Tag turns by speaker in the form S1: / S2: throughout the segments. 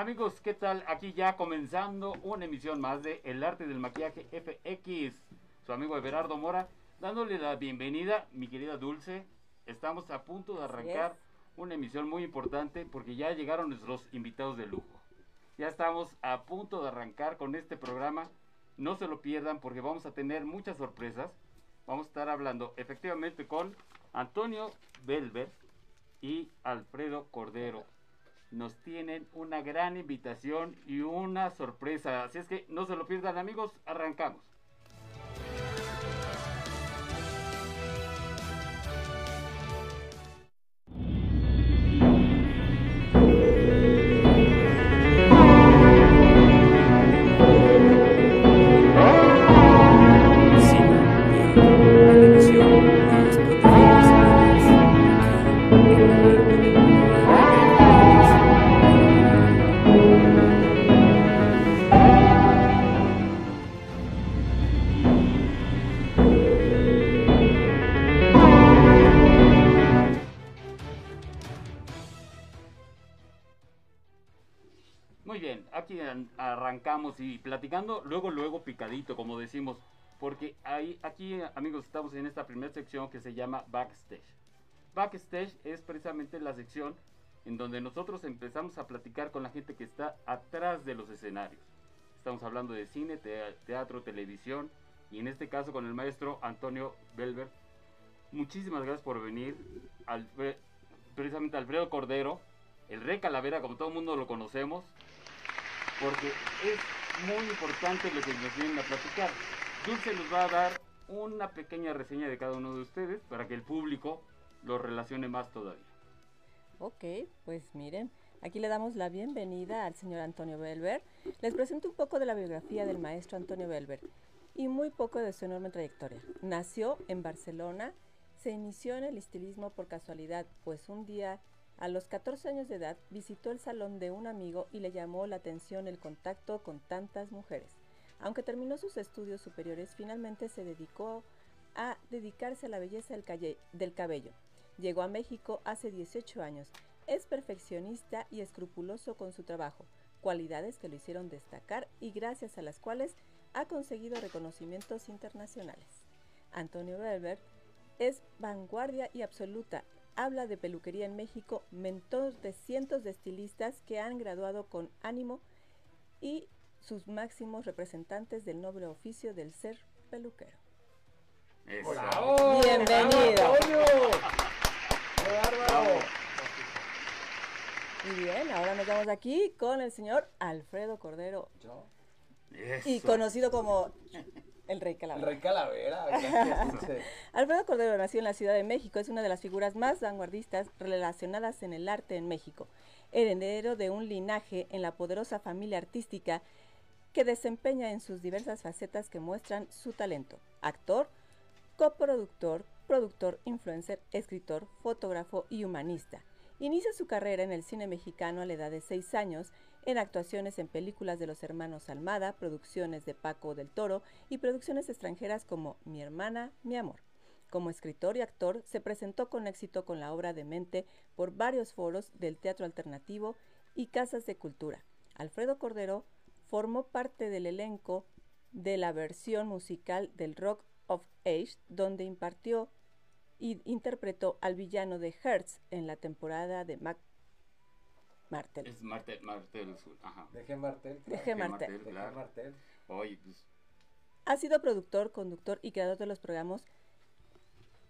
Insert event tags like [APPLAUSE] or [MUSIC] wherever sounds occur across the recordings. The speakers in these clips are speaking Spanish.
S1: Amigos, ¿qué tal? Aquí ya comenzando una emisión más de El Arte del Maquillaje FX. Su amigo Everardo Mora, dándole la bienvenida, mi querida Dulce. Estamos a punto de arrancar una emisión muy importante porque ya llegaron nuestros invitados de lujo. Ya estamos a punto de arrancar con este programa. No se lo pierdan porque vamos a tener muchas sorpresas. Vamos a estar hablando efectivamente con Antonio Belver y Alfredo Cordero nos tienen una gran invitación y una sorpresa. Así es que no se lo pierdan amigos, arrancamos. Luego, luego picadito, como decimos, porque ahí, aquí, amigos, estamos en esta primera sección que se llama Backstage. Backstage es precisamente la sección en donde nosotros empezamos a platicar con la gente que está atrás de los escenarios. Estamos hablando de cine, teatro, televisión y en este caso con el maestro Antonio Belver. Muchísimas gracias por venir. precisamente Alfredo Cordero, el Rey Calavera, como todo el mundo lo conocemos, porque es muy importante lo que nos vienen a platicar. Dulce nos va a dar una pequeña reseña de cada uno de ustedes para que el público lo relacione más todavía.
S2: Ok, pues miren, aquí le damos la bienvenida al señor Antonio Belver. Les presento un poco de la biografía del maestro Antonio Belver y muy poco de su enorme trayectoria. Nació en Barcelona, se inició en el estilismo por casualidad, pues un día a los 14 años de edad visitó el salón de un amigo y le llamó la atención el contacto con tantas mujeres. Aunque terminó sus estudios superiores, finalmente se dedicó a dedicarse a la belleza del, cabello. Llegó a México hace 18 años. Es perfeccionista y escrupuloso con su trabajo, cualidades que lo hicieron destacar y gracias a las cuales ha conseguido reconocimientos internacionales. Antonio Berber es vanguardia y absoluta habla de peluquería en México, mentor de cientos de estilistas que han graduado con ánimo y sus máximos representantes del noble oficio del ser peluquero. Bienvenido. Y bien, ahora nos vamos aquí con el señor Alfredo Cordero. Y conocido como el Rey Calavera.
S3: El Rey Calavera. [LAUGHS]
S2: Alfredo Cordero nació en la Ciudad de México. Es una de las figuras más vanguardistas relacionadas en el arte en México. Heredero de un linaje en la poderosa familia artística que desempeña en sus diversas facetas que muestran su talento. Actor, coproductor, productor, influencer, escritor, fotógrafo y humanista. Inicia su carrera en el cine mexicano a la edad de seis años en actuaciones en películas de los hermanos Almada, producciones de Paco del Toro y producciones extranjeras como Mi hermana, mi amor. Como escritor y actor, se presentó con éxito con la obra de Mente por varios foros del teatro alternativo y casas de cultura. Alfredo Cordero formó parte del elenco de la versión musical del Rock of Age, donde impartió y interpretó al villano de Hertz en la temporada de Mac Martel.
S1: Es Martel, Martel, ajá.
S3: Deje Martel.
S2: Deje Martel.
S3: Martel.
S1: Oye, pues.
S2: Ha sido productor, conductor y creador de los programas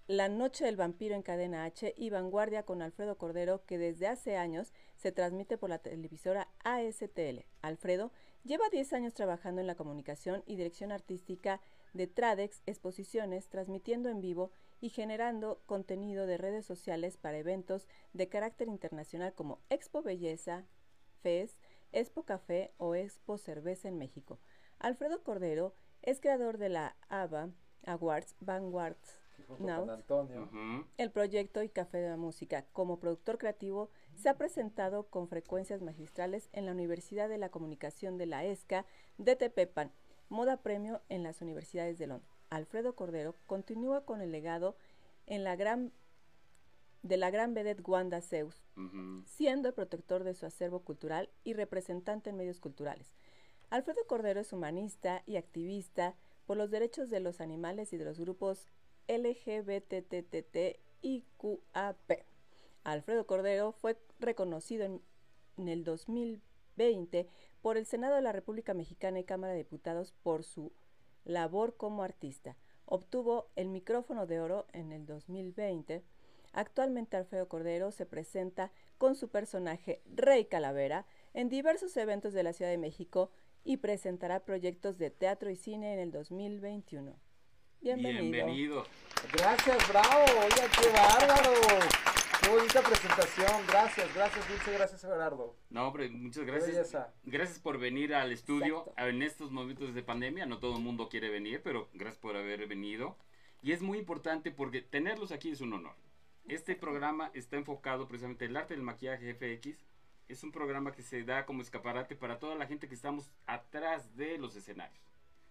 S2: La Noche del Vampiro en Cadena H y Vanguardia con Alfredo Cordero, que desde hace años se transmite por la televisora ASTL. Alfredo lleva 10 años trabajando en la comunicación y dirección artística de Tradex, exposiciones, transmitiendo en vivo y generando contenido de redes sociales para eventos de carácter internacional como Expo Belleza, FES, Expo Café o Expo Cerveza en México. Alfredo Cordero es creador de la ABA Awards Vanguards el proyecto y Café de la Música. Como productor creativo, se ha presentado con frecuencias magistrales en la Universidad de la Comunicación de la ESCA de Tepepan, moda premio en las universidades de Londres. Alfredo Cordero continúa con el legado en la gran, de la gran vedette Wanda Zeus, siendo el protector de su acervo cultural y representante en medios culturales. Alfredo Cordero es humanista y activista por los derechos de los animales y de los grupos LGBTTTIQAP. Alfredo Cordero fue reconocido en, el 2020 por el Senado de la República Mexicana y Cámara de Diputados por su labor como artista. Obtuvo el micrófono de oro en el 2020. Actualmente Alfredo Cordero se presenta con su personaje Rey Calavera en diversos eventos de la Ciudad de México y presentará proyectos de teatro y cine en el 2021.
S1: Bienvenido.
S3: Gracias, bravo. Oiga, qué bárbaro. Qué bonita presentación. Gracias, gracias, Dulce. Gracias, Gerardo.
S1: No, hombre, muchas gracias. Gracias por venir al estudio en estos momentos de pandemia. No todo el mundo quiere venir, pero gracias por haber venido. Y es muy importante porque tenerlos aquí es un honor. Este programa está enfocado precisamente en el arte del maquillaje FX. Es un programa que se da como escaparate para toda la gente que estamos atrás de los escenarios.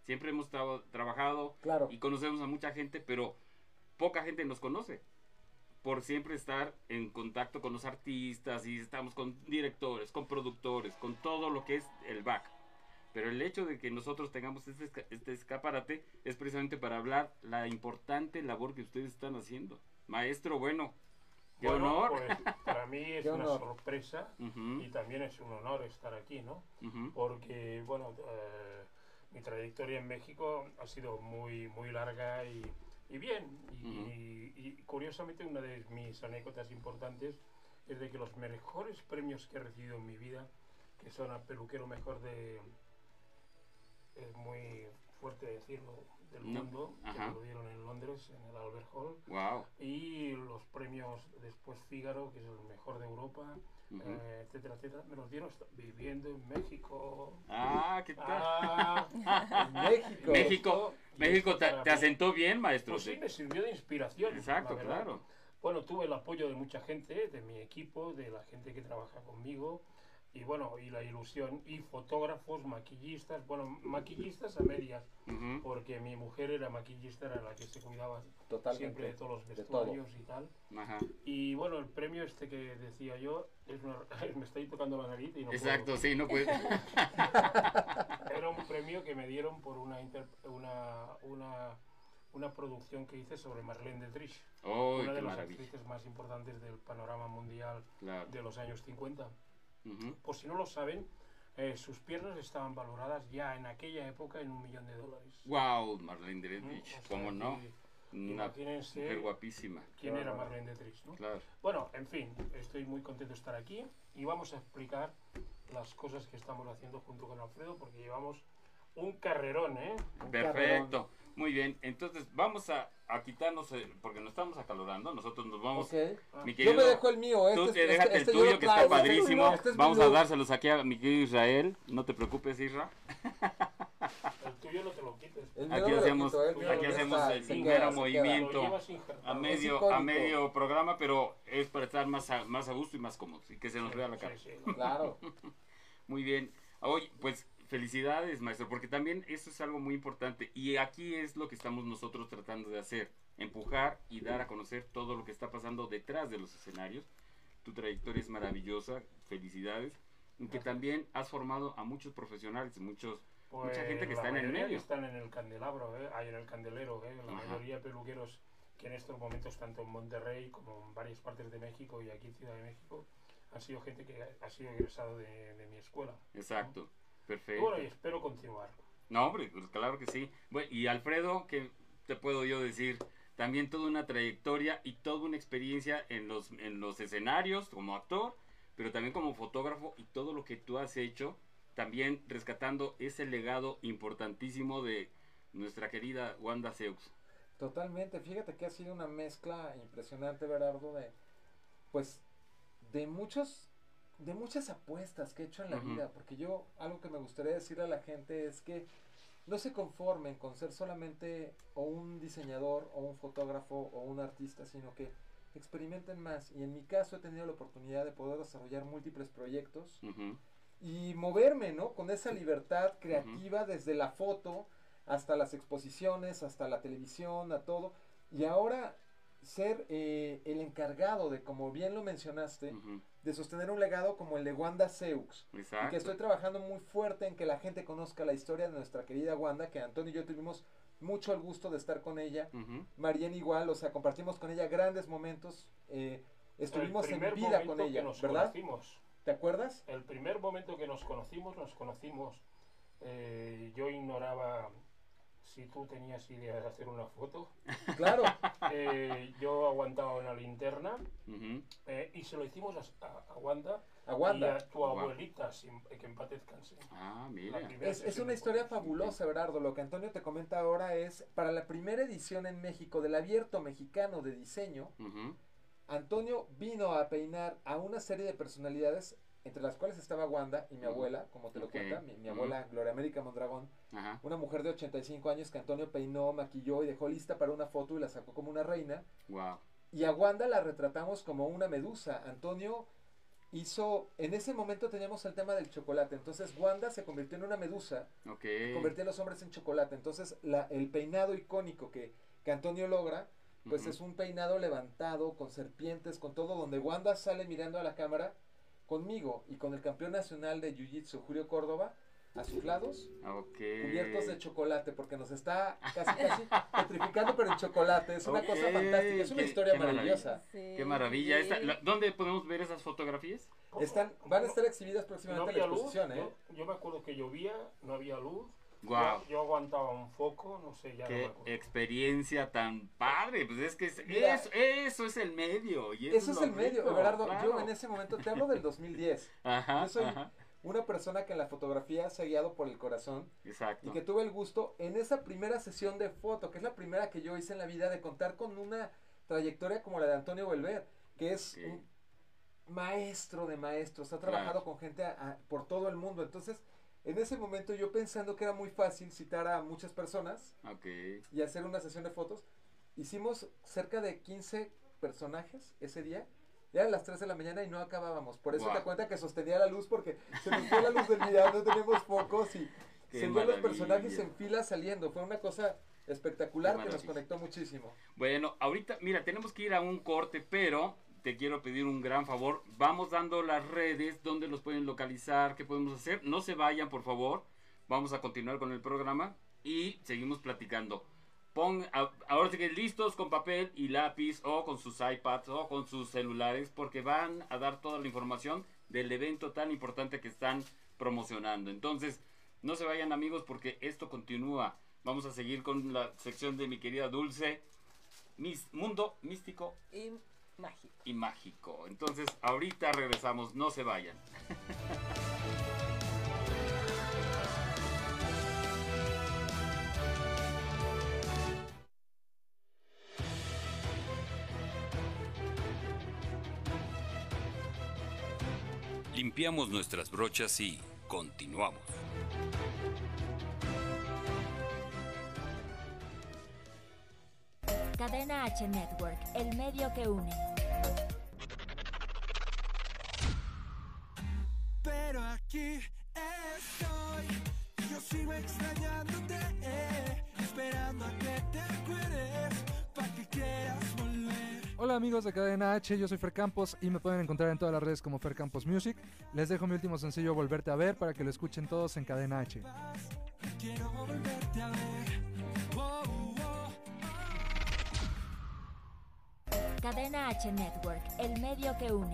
S1: Siempre hemos trabajado y conocemos a mucha gente, pero poca gente nos conoce por siempre estar en contacto con los artistas y estamos con directores, con productores, con todo lo que es el back. Pero el hecho de que nosotros tengamos este, este escaparate es precisamente para hablar la importante labor que ustedes están haciendo. Maestro, bueno,
S4: qué honor. Pues, para mí es [LAUGHS] una sorpresa y también es un honor estar aquí, ¿no? Porque, bueno, eh, mi trayectoria en México ha sido muy, muy larga y, y bien. Y, curiosamente una de mis anécdotas importantes es de que los mejores premios que he recibido en mi vida, que son a peluquero mejor de... Es muy fuerte decirlo, del mundo, que me lo dieron en Londres, en el Albert Hall.
S1: Wow.
S4: Y los premios después Fígaro, que es el mejor de Europa. Eh, etcétera, etcétera, me los dieron viviendo en México.
S1: Ah, ¿qué tal?
S4: Ah, [LAUGHS]
S1: México. México, México te, asentó bien, maestro.
S4: Pues sí, me sirvió de inspiración.
S1: Exacto, claro.
S4: Bueno, tuve el apoyo de mucha gente, de mi equipo, de la gente que trabaja conmigo, y bueno, y la ilusión, y fotógrafos, maquillistas, bueno, maquillistas a medias, porque mi mujer era maquillista, era la que se cuidaba siempre de todos los vestuarios y tal. Y bueno, el premio este que decía yo, es [LAUGHS] me estoy tocando la nariz y no
S1: Exacto, sí, no puede. [LAUGHS]
S4: era un premio que me dieron por una, una, una, una producción que hice sobre Marlene Dietrich, una de las actrices más importantes del panorama mundial de los años 50. Por si no lo saben, eh, sus piernas estaban valoradas ya en aquella época en un millón de dólares.
S1: ¡Wow! Marlene Dietrich, ¿cómo no? Una mujer guapísima.
S4: ¿Quién era Marlene Dietrich? ¿no?
S1: Claro.
S4: Bueno, en fin, estoy muy contento de estar aquí y vamos a explicar las cosas que estamos haciendo junto con Alfredo porque llevamos un carrerón, ¿eh?
S1: Perfecto. Muy bien, entonces vamos a, a quitarnos, eh, porque nos estamos acalorando, nosotros nos vamos.
S3: Mi querido, Yo me dejo el mío,
S1: este, tú te déjate este, el tuyo que está padrísimo. Este vamos a dárselos aquí a mi querido Israel, no te preocupes Isra.
S4: El tuyo no te lo quites.
S1: Aquí hacemos, aquí hacemos el mero movimiento a medio, a medio programa, pero es para estar más a, más a gusto y más cómodo y que se nos vea la cara.
S3: claro. [LAUGHS]
S1: Muy bien. Hoy, pues Felicidades, maestro, porque también eso es algo muy importante. Y aquí es lo que estamos nosotros tratando de hacer, empujar y dar a conocer todo lo que está pasando detrás de los escenarios. Tu trayectoria es maravillosa, felicidades. Y que también has formado a muchos profesionales, muchos, mucha pues gente que está en el medio.
S4: están en el candelabro, ¿eh? hay en el candelero, ¿eh? la mayoría de peluqueros que en estos momentos, tanto en Monterrey como en varias partes de México y aquí en Ciudad de México, han sido gente que ha sido egresado de, mi escuela.
S1: Exacto. Perfecto.
S4: Bueno, y espero continuar.
S1: No, hombre, pues claro que sí. Bueno, y Alfredo, ¿qué te puedo yo decir? también toda una trayectoria y toda una experiencia en los, en los escenarios como actor, pero también como fotógrafo y todo lo que tú has hecho, también rescatando ese legado importantísimo de nuestra querida Wanda Seux.
S3: Totalmente, fíjate que ha sido una mezcla impresionante, Berardo, de pues de muchos de muchas apuestas que he hecho en la vida, porque yo algo que me gustaría decirle a la gente es que no se conformen con ser solamente o un diseñador o un fotógrafo o un artista, sino que experimenten más. Y en mi caso he tenido la oportunidad de poder desarrollar múltiples proyectos y moverme, ¿no? Con esa libertad creativa desde la foto hasta las exposiciones, hasta la televisión, a todo. Y ahora ser eh, el encargado de, como bien lo mencionaste, de sostener un legado como el de Wanda Seux. Y que estoy trabajando muy fuerte en que la gente conozca la historia de nuestra querida Wanda, que Antonio y yo tuvimos mucho el gusto de estar con ella. Uh igual, o sea, compartimos con ella grandes momentos. Eh, estuvimos en vida con ella, ¿verdad? ¿Te acuerdas?
S4: El primer momento que nos conocimos, nos conocimos. Eh, yo ignoraba si tú tenías idea de hacer una foto. [LAUGHS]
S3: Claro.
S4: Eh, yo aguantaba una linterna eh, y se lo hicimos a, Wanda.
S3: A Wanda.
S4: Y a tu abuelita, que en paz descanse.
S1: Ah, mira.
S3: Es, es, una historia fabulosa, Berardo. Lo que Antonio te comenta ahora es, para la primera edición en México del Abierto Mexicano de Diseño, Antonio vino a peinar a una serie de personalidades entre las cuales estaba Wanda y mi abuela, como te lo cuenta, mi, abuela Gloria América Mondragón, una mujer de 85 años que Antonio peinó, maquilló y dejó lista para una foto y la sacó como una reina. Y a Wanda la retratamos como una medusa. Antonio hizo, en ese momento teníamos el tema del chocolate, entonces Wanda se convirtió en una medusa, convirtió a los hombres en chocolate, entonces la, el peinado icónico que, que Antonio logra, pues es un peinado levantado, con serpientes, con todo, donde Wanda sale mirando a la cámara conmigo y con el campeón nacional de Jiu-Jitsu, Julio Córdoba, a sus lados, cubiertos de chocolate, porque nos está casi casi petrificando, pero en chocolate. Es una cosa fantástica, es una historia maravillosa.
S1: Qué maravilla. ¿Dónde podemos ver esas fotografías?
S3: Están, van a estar exhibidas próximamente en la exposición. ¿eh?
S4: yo, me acuerdo que llovía, no había luz.
S1: Wow.
S4: Yo, aguantaba un foco, no sé, ya
S1: Qué experiencia tan padre. Pues es que eso es el medio. Y
S3: eso, es, el medio, Everardo. Yo en ese momento te hablo del 2010. [LAUGHS] Ajá, yo soy una persona que en la fotografía se ha guiado por el corazón.
S1: Exacto.
S3: Y que tuve el gusto en esa primera sesión de foto, que es la primera que yo hice en la vida, de contar con una trayectoria como la de Antonio Volver, que es un maestro de maestros. Ha trabajado con gente por todo el mundo. Entonces en ese momento yo pensando que era muy fácil citar a muchas personas y hacer una sesión de fotos, hicimos cerca de 15 personajes ese día. Ya eran las 3 de la mañana y no acabábamos. Por eso te cuenta que sostenía la luz porque se nos fue la luz del día, no tenemos focos y se vieron los personajes en fila saliendo. Fue una cosa espectacular que nos conectó muchísimo.
S1: Bueno, ahorita, mira, tenemos que ir a un corte, pero te quiero pedir un gran favor. Vamos dando las redes, donde los pueden localizar, qué podemos hacer. No se vayan, por favor. Vamos a continuar con el programa y seguimos platicando. Pon, ahora sí listos con papel y lápiz o con sus iPads o con sus celulares porque van a dar toda la información del evento tan importante que están promocionando. Entonces, no se vayan amigos porque esto continúa. Vamos a seguir con la sección de mi querida Dulce. Mis, mundo místico
S2: y mágico.
S1: Y mágico. Entonces, ahorita regresamos, no se vayan. Limpiamos nuestras brochas y continuamos.
S5: Cadena H Network, el medio que une.
S6: Pero aquí estoy, yo sigo extrañándote, esperando a que te acuerdes, para que quieras volver.
S7: Hola amigos de Cadena H, yo soy Fer Campos y me pueden encontrar en todas las redes como Fer Campos Music. Les dejo mi último sencillo Volverte a ver para que lo escuchen todos en Cadena H.
S5: Cadena H Network, el medio que une.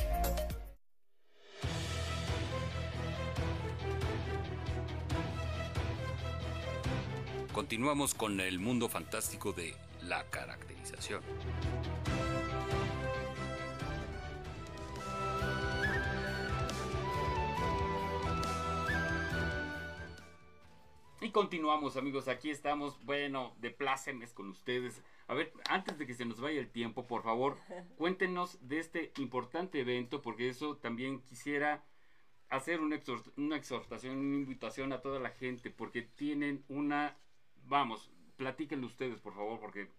S8: Continuamos con el mundo fantástico de la caracterización.
S1: Y continuamos amigos, aquí estamos, bueno, de plácemes con ustedes. A ver, antes de que se nos vaya el tiempo, por favor, [LAUGHS] cuéntenos de este importante evento, porque eso también quisiera hacer una, una exhortación, una invitación a toda la gente, porque tienen una, vamos, platíquenlo ustedes, por favor, porque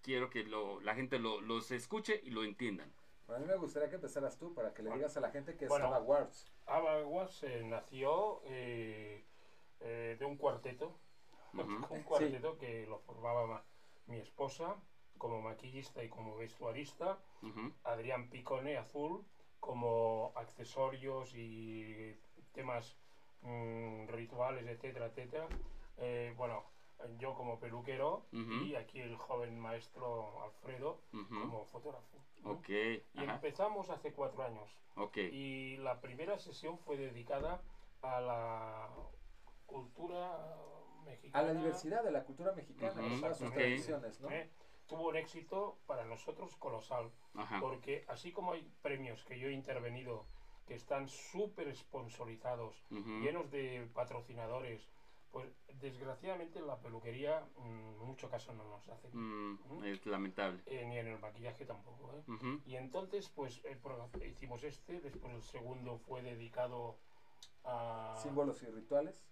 S1: quiero que lo, la gente lo, los escuche y lo entiendan.
S3: a mí me gustaría que empezaras tú, para que le digas a la gente que es Ava Wars.
S4: Ava Wars eh, nació... Eh, eh, de un cuarteto, [LAUGHS] un cuarteto que lo formaba mi esposa como maquillista y como vestuarista, Adrián Picone Azul como accesorios y temas mm, rituales, etcétera, etcétera. Eh, bueno, yo como peluquero y aquí el joven maestro Alfredo como fotógrafo.
S1: Okay.
S4: Y empezamos hace cuatro años.
S1: Okay.
S4: Y la primera sesión fue dedicada a la cultura mexicana.
S3: A la diversidad de la cultura mexicana, uh sus tradiciones, ¿no?
S4: Eh, tuvo un éxito para nosotros colosal, porque así como hay premios que yo he intervenido que están súper sponsorizados, llenos de patrocinadores, pues desgraciadamente en la peluquería en mm, mucho caso no nos hace.
S1: Mm, es lamentable.
S4: Eh, ni en el maquillaje tampoco. ¿eh? Y entonces pues hicimos este, después el segundo fue dedicado a...
S3: Símbolos y rituales.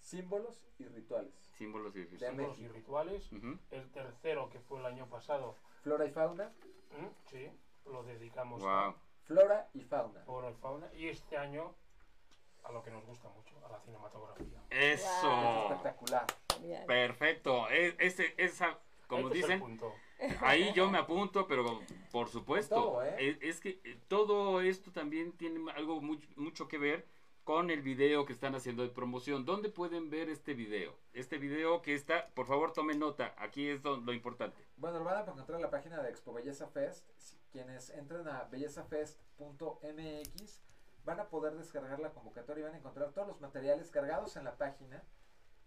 S3: Símbolos y rituales.
S1: Símbolos y
S4: rituales. y rituales. El tercero, que fue el año pasado.
S3: Flora y fauna.
S4: Sí, lo dedicamos
S1: a
S3: Flora y fauna.
S4: Flora y fauna. Y este año a lo que nos gusta mucho, a la cinematografía.
S1: Eso.
S3: Espectacular.
S1: Perfecto. Ese, esa, como este dicen, ahí yo me apunto, pero por supuesto, ¿eh? es, que todo esto también tiene algo mucho que ver con el video que están haciendo de promoción. ¿Dónde pueden ver este video? Este video que está, por favor tomen nota, aquí es lo importante.
S3: Bueno, lo van a encontrar en la página de Expo Belleza Fest. Quienes entren a bellezafest.mx van a poder descargar la convocatoria y van a encontrar todos los materiales cargados en la página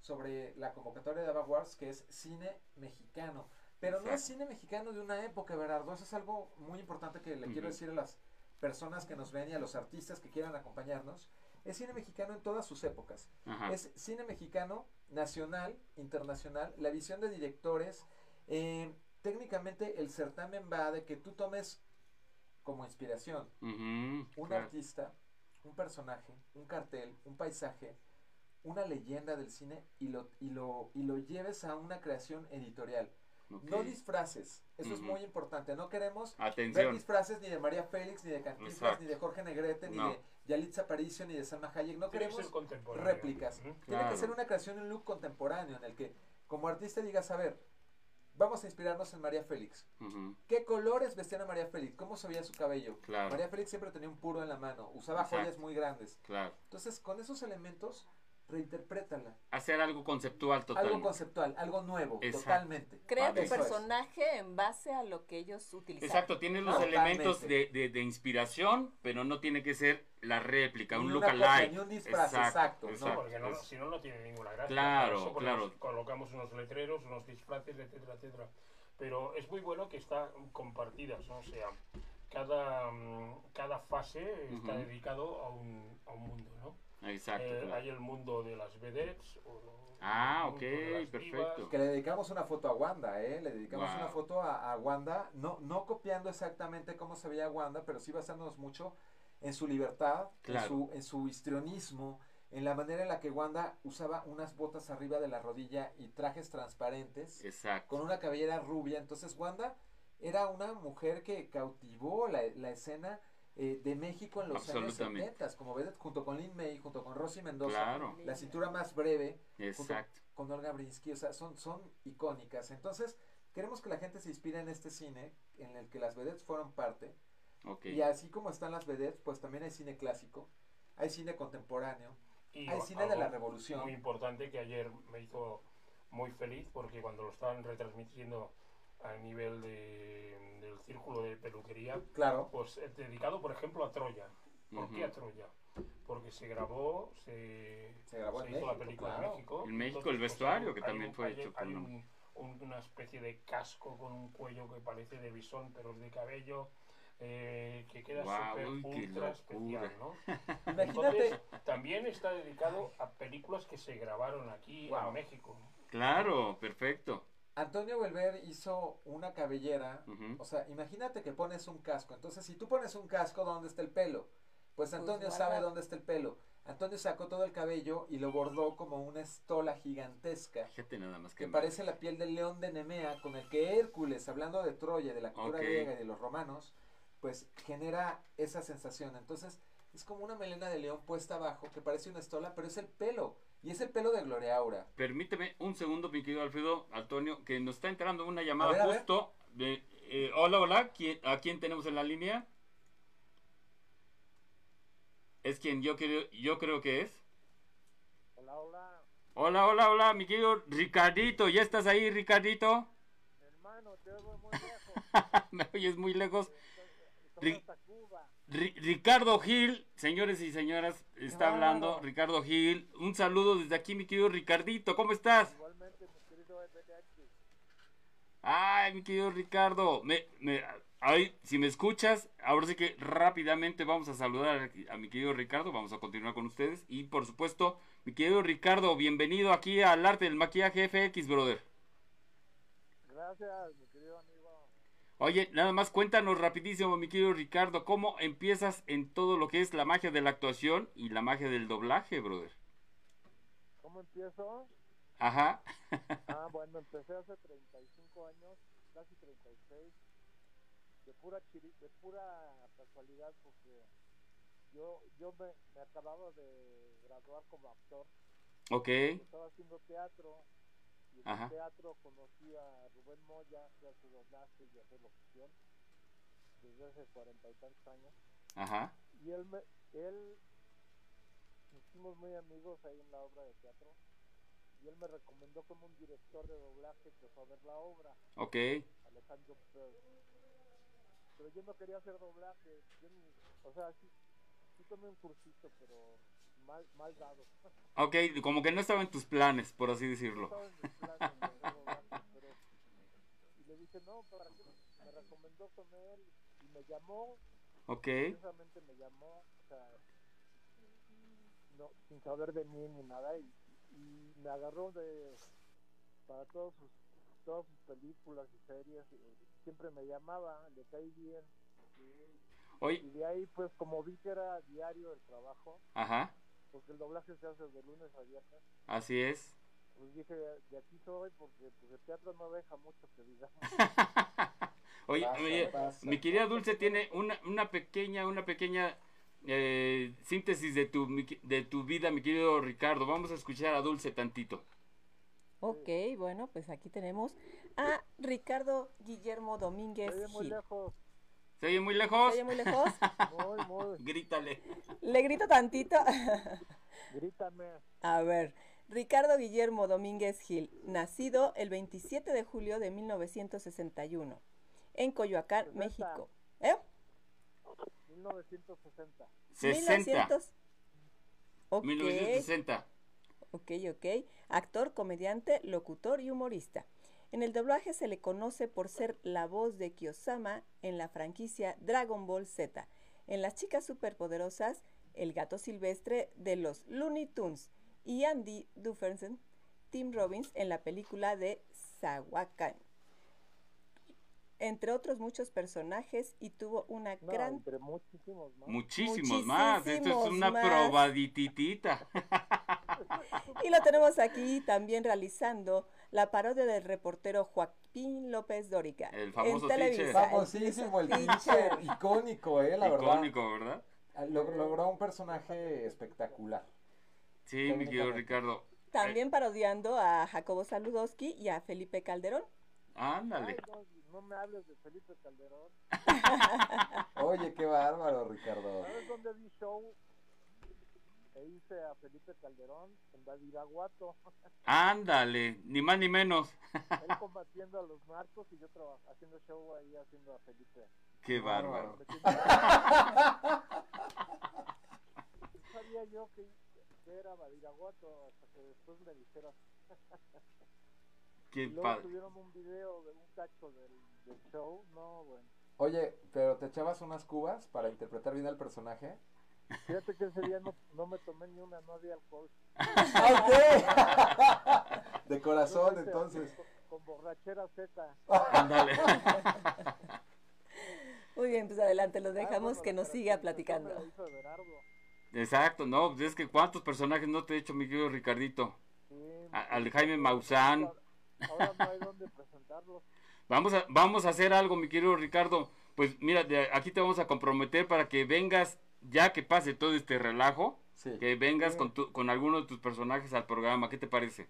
S3: sobre la convocatoria de Ava Wars, que es cine mexicano. Pero no es cine mexicano de una época, ¿verdad? Eso es algo muy importante que le quiero decir a las personas que nos ven y a los artistas que quieran acompañarnos es cine mexicano en todas sus épocas. Es cine mexicano nacional, internacional, la visión de directores. Eh, técnicamente el certamen va de que tú tomes como inspiración un artista, un personaje, un cartel, un paisaje, una leyenda del cine y lo, y lo, y lo lleves a una creación editorial. No disfraces, eso es muy importante. No queremos ver disfraces ni de María Félix, ni de Cantinflas, ni de Jorge Negrete, ni de Yalitza Aparicio, ni de Salma Hayek. No queremos réplicas. Tiene que ser una creación, un look contemporáneo en el que como artista digas, a ver, vamos a inspirarnos en María Félix. ¿Qué colores vestían a María Félix? ¿Cómo se veía su cabello? María Félix siempre tenía un puro en la mano, usaba joyas muy grandes. Entonces, con esos elementos reinterprétala.
S1: Hacer algo conceptual total.
S3: Algo conceptual, algo nuevo, totalmente.
S2: Crea tu personaje en base a lo que ellos utilizan.
S1: Exacto, tiene los elementos de, de, inspiración, pero no tiene que ser la réplica, un look alike.
S3: Ni un disfraz, exacto.
S4: porque si no, no tiene ninguna gracia.
S1: Claro, claro.
S4: Colocamos unos letreros, unos disfraces, etcétera, etcétera. Pero es muy bueno que está compartidas, o sea, cada, mm, cada fase está dedicado a un, a un mundo, ¿no?
S1: Exacto.
S4: Eh, hay el mundo de las vedettes.
S1: ah, ok, perfecto.
S3: Que le dedicamos una foto a Wanda, ¿eh? Le dedicamos una foto a, Wanda, no, no copiando exactamente cómo se veía Wanda, pero sí basándonos mucho en su libertad, en, su, en su histrionismo, en la manera en la que Wanda usaba unas botas arriba de la rodilla y trajes transparentes,
S1: Exacto.
S3: con una cabellera rubia. Entonces Wanda era una mujer que cautivó la, la escena eh, de México en los años 70, como ves, junto con Lin May, junto con Rosy Mendoza, la cintura más breve, con Olga Brinsky, o sea, son, son icónicas. Entonces, queremos que la gente se inspire en este cine, en el que las vedettes fueron parte, y así como están las vedettes, pues también hay cine clásico, hay cine contemporáneo, hay cine de la revolución.
S4: Muy importante que ayer me hizo muy feliz porque cuando lo estaban retransmitiendo a nivel de, del círculo de peluquería,
S3: claro.
S4: pues eh, dedicado por ejemplo a Troya. ¿Por qué a Troya? Porque se grabó, se,
S3: se, grabó hizo
S4: la película en México.
S1: En México el pues, vestuario que también fue hecho
S4: por una especie de casco con un cuello que parece de bisón, pero es de cabello. Eh, que queda súper ultra especial, ¿no? [LAUGHS] Entonces, también está dedicado a películas que se grabaron aquí en México.
S1: Claro, perfecto.
S3: Antonio Belver hizo una cabellera, o sea, imagínate que pones un casco, entonces si tú pones un casco, ¿dónde está el pelo? Pues, pues Antonio sabe dónde está el pelo. Antonio sacó todo el cabello y lo bordó como una estola gigantesca.
S1: Fíjate nada más
S3: que, parece la piel del león de Nemea, con el que Hércules, hablando de Troya, de la cultura griega y de los romanos, pues genera esa sensación. Entonces, es como una melena de león puesta abajo, que parece una estola, pero es el pelo. Y es el pelo de Gloria Aura.
S1: Permíteme un segundo, mi querido Alfredo, Antonio, que nos está entrando una llamada justo. De, eh, hola, hola, ¿a quién tenemos en la línea? Es quien yo creo, yo creo que es.
S9: Hola, hola.
S1: Hola, hola, hola, mi querido Ricardito. ¿Ya estás ahí, Ricardito?
S9: Hermano, te oigo muy [LAUGHS] lejos.
S1: Me oyes muy lejos. Ricardo Gil, señores y señoras, está hablando Ricardo Gil. Un saludo desde aquí, mi querido Ricardito. ¿Cómo estás?
S9: Igualmente, mi querido
S1: Ay, mi querido Ricardo. Me, me, Ay, si me escuchas, ahora sí que rápidamente vamos a saludar a, mi querido Ricardo, vamos a continuar con ustedes. Y por supuesto, mi querido Ricardo, bienvenido aquí al arte del maquillaje FX, brother.
S9: Gracias.
S1: Oye, nada más cuéntanos rapidísimo, mi querido Ricardo, ¿cómo empiezas en todo lo que es la magia de la actuación y la magia del doblaje, brother?
S9: ¿Cómo empiezo?
S1: Ajá.
S9: ah, bueno, empecé hace 35 años, casi 36 de pura de pura casualidad porque yo yo me, me acababa de graduar como actor
S1: ok
S9: estaba haciendo teatro y en el teatro conocí a Rubén Moya que hace doblaje y hace locución desde hace cuarenta y tantos años
S1: Ajá.
S9: y él me él nos hicimos muy amigos ahí en la obra de teatro y él me recomendó como un director de doblaje que fue a ver la obra
S1: ok
S9: Alejandro Pérez pero yo no quería hacer doblaje. Yo o sea, sí, sí tomé un cursito, pero mal, mal dado.
S1: Ok, como que no estaba en tus planes, por así decirlo.
S9: No estaba en mis planes [LAUGHS] pero... Y le dije, no, ¿para qué? Me recomendó con él y me llamó.
S1: Ok.
S9: Precisamente me llamó, o sea, no, sin saber de mí ni nada, y, y me agarró de para todos sus todas sus películas y series, siempre me llamaba, le caí bien. Y de ahí, pues, como vi que era diario el trabajo,
S1: Ajá.
S9: Porque el doblaje se hace de lunes a viernes.
S1: Así es.
S9: Pues dije, de aquí soy, porque pues, el teatro no deja mucho que digamos. [LAUGHS]
S1: oye, oye mi querida Dulce tiene una, una pequeña, una pequeña eh, síntesis de tu, de tu vida, mi querido Ricardo. Vamos a escuchar a Dulce tantito.
S2: Ok, bueno, pues aquí tenemos a Ricardo Guillermo Domínguez.
S9: Muy lejos.
S1: ¿Se oye muy lejos?
S2: ¿Se oye muy lejos? [LAUGHS]
S9: muy, muy.
S1: Grítale.
S2: ¿Le grito tantito? [LAUGHS]
S9: Grítame.
S2: A ver, Ricardo Guillermo Domínguez Gil, nacido el 27 de julio de 1961, en Coyoacán, México.
S9: ¿Eh? 1960.
S1: 60. Ok. 1960.
S2: Ok, ok. Actor, comediante, locutor y humorista. En el doblaje se le conoce por ser la voz de Kiyosama en la franquicia Dragon Ball Z. En Las Chicas Superpoderosas, el gato silvestre de los Looney Tunes. Y Andy Dufferson, Tim Robbins en la película de Sawakan entre otros muchos personajes y tuvo una gran...
S9: Entre muchísimos más.
S1: Muchísimos, más. Esto es una probadititita. [LAUGHS]
S2: y lo tenemos aquí también realizando la parodia del reportero Joaquín López Dórica.
S1: El famoso
S2: en Televisa.
S3: Famosísimo, el teacher. Icónico, eh, la verdad.
S1: Icónico, ¿verdad?
S3: Ah, logró un personaje espectacular.
S1: Sí, mi querido Ricardo.
S2: También parodiando a Jacobo Saludowski y a Felipe Calderón.
S1: Ándale.
S9: no, me hables de Felipe Calderón. [LAUGHS]
S3: Oye, qué bárbaro, Ricardo.
S9: ¿Sabes dónde vi show? E hice a Felipe Calderón en Badiraguato.
S1: Ándale, ni más ni menos.
S9: Él combatiendo a los narcos y yo haciendo show ahí haciendo a Felipe.
S1: Qué bárbaro.
S9: sabía yo que, era Badiraguato hasta que después me dijeron.
S1: Qué
S9: Luego tuvieron un video de un cacho del, del show, no, bueno.
S3: Oye, pero ¿te echabas unas cubas para interpretar bien al personaje?
S9: Fíjate que ese día no, no me tomé ni una, no había alcohol. [LAUGHS]
S3: ¡Ok! De corazón, entonces.
S9: Con, borrachera seca.
S1: Ándale. [LAUGHS]
S2: Muy bien, pues adelante, lo dejamos que nos siga platicando.
S1: Exacto, no, pues es que cuántos personajes no te he hecho, mi querido Ricardito.
S9: Sí,
S1: al Jaime Maussan.
S9: Ahora no hay dónde presentarlo.
S1: Vamos a, vamos a hacer algo, mi querido Ricardo. Pues mira, de aquí te vamos a comprometer para que vengas, ya que pase todo este relajo, que vengas con, tu, con alguno de tus personajes al programa. ¿Qué te parece?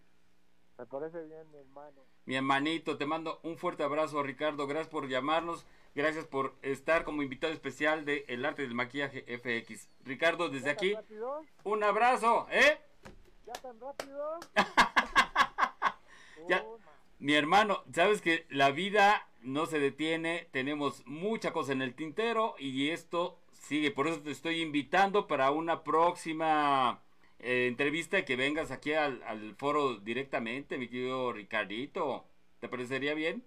S9: Me parece bien, mi hermano.
S1: Mi hermanito, te mando un fuerte abrazo, Ricardo. Gracias por llamarnos. Gracias por estar como invitado especial de El Arte del Maquillaje FX. Ricardo, desde aquí, un abrazo, ¿eh?
S9: ¿Ya tan rápido? [LAUGHS]
S1: ya, mi hermano, sabes que la vida no se detiene, tenemos mucha cosa en el tintero y esto sigue, por eso te estoy invitando para una próxima eh, entrevista que vengas aquí al, al, foro directamente, mi querido Ricardito. ¿Te parecería bien?